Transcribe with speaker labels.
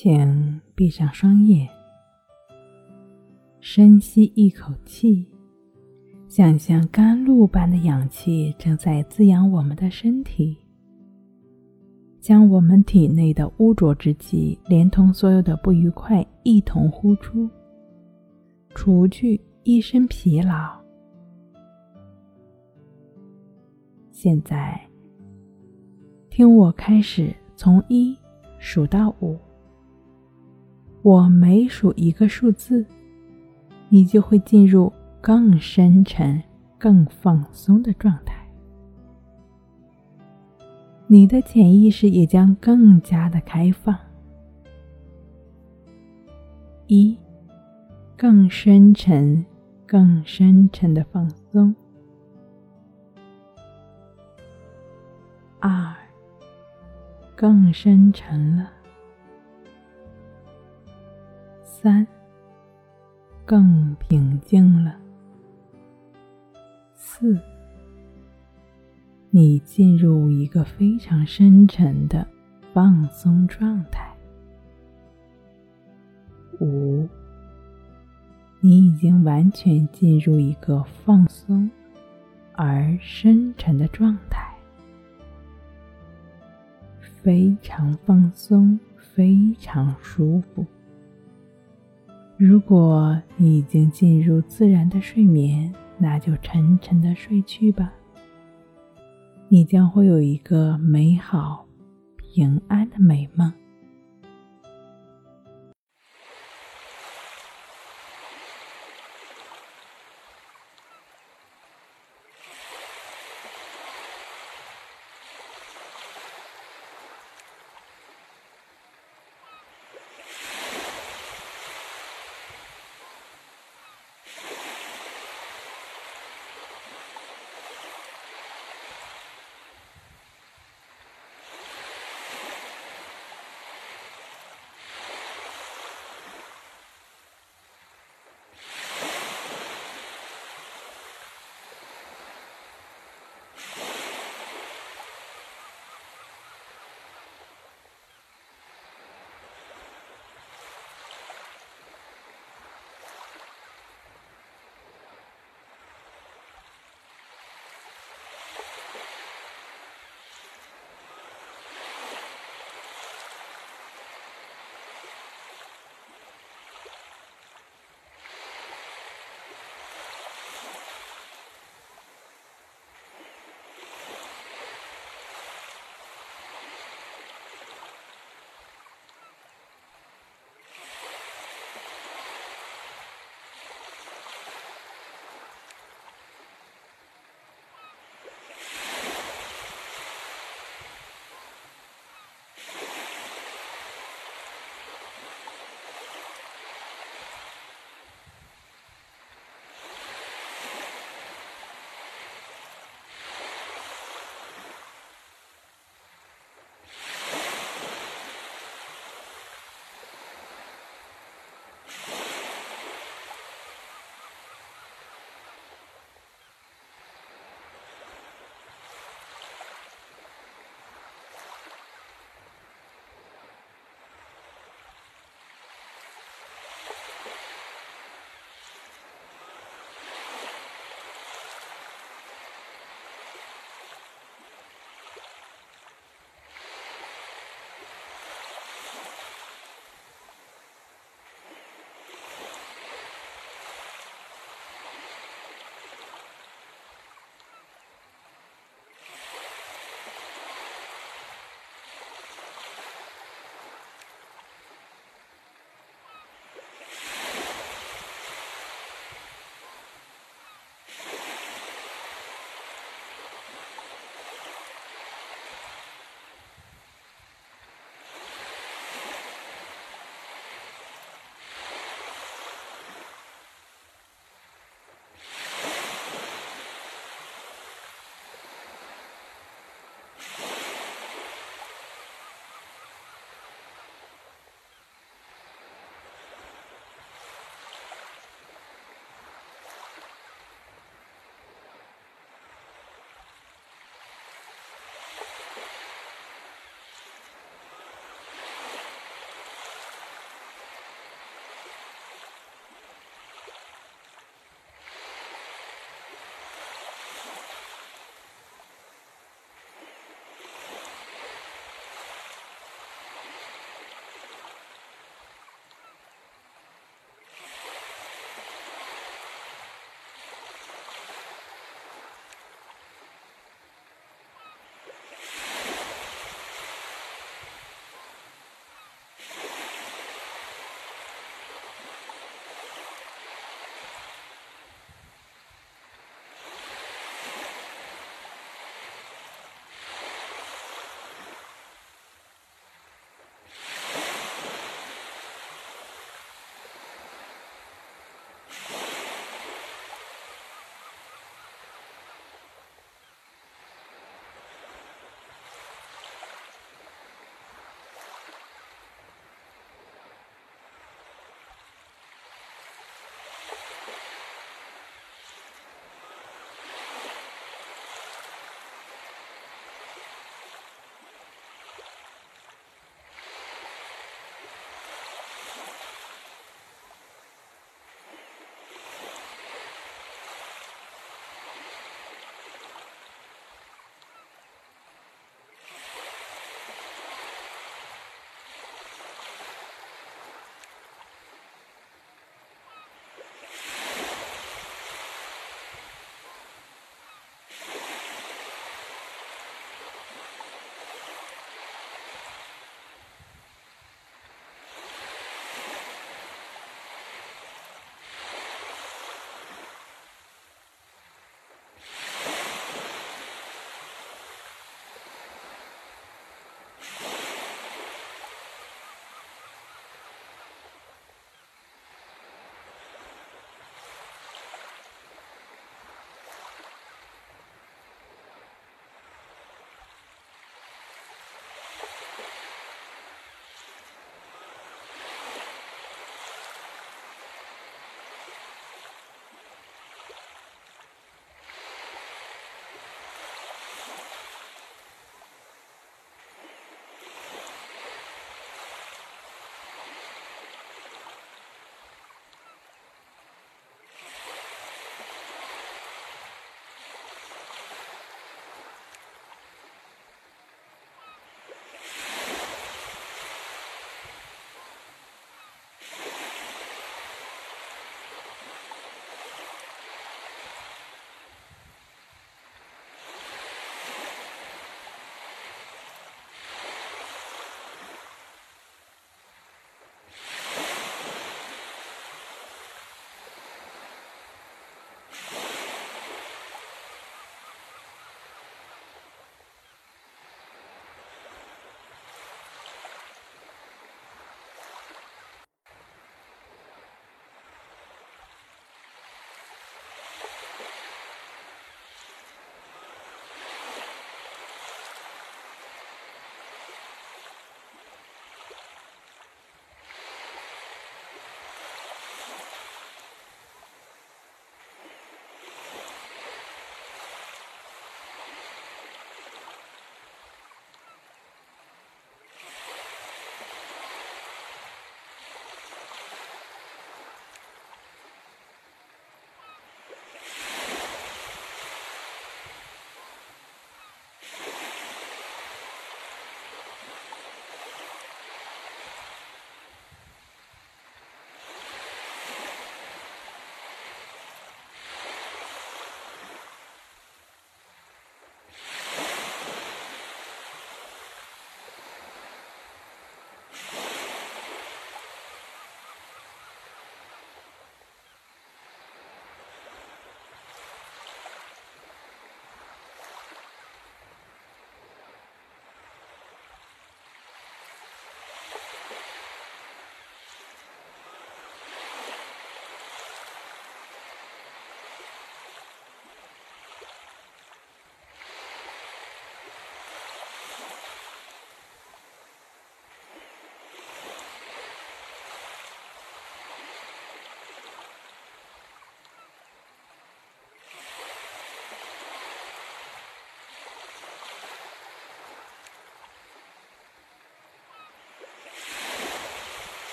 Speaker 1: 请闭上双眼，深吸一口气，想象甘露般的氧气正在滋养我们的身体，将我们体内的污浊之气，连同所有的不愉快一同呼出，除去一身疲劳。现在，听我开始从一数到五。我每数一个数字，你就会进入更深沉、更放松的状态。你的潜意识也将更加的开放。一，更深沉、更深沉的放松。二，更深沉了。三，更平静了。四，你进入一个非常深沉的放松状态。五，你已经完全进入一个放松而深沉的状态，非常放松，非常舒服。如果你已经进入自然的睡眠，那就沉沉的睡去吧。你将会有一个美好、平安的美梦。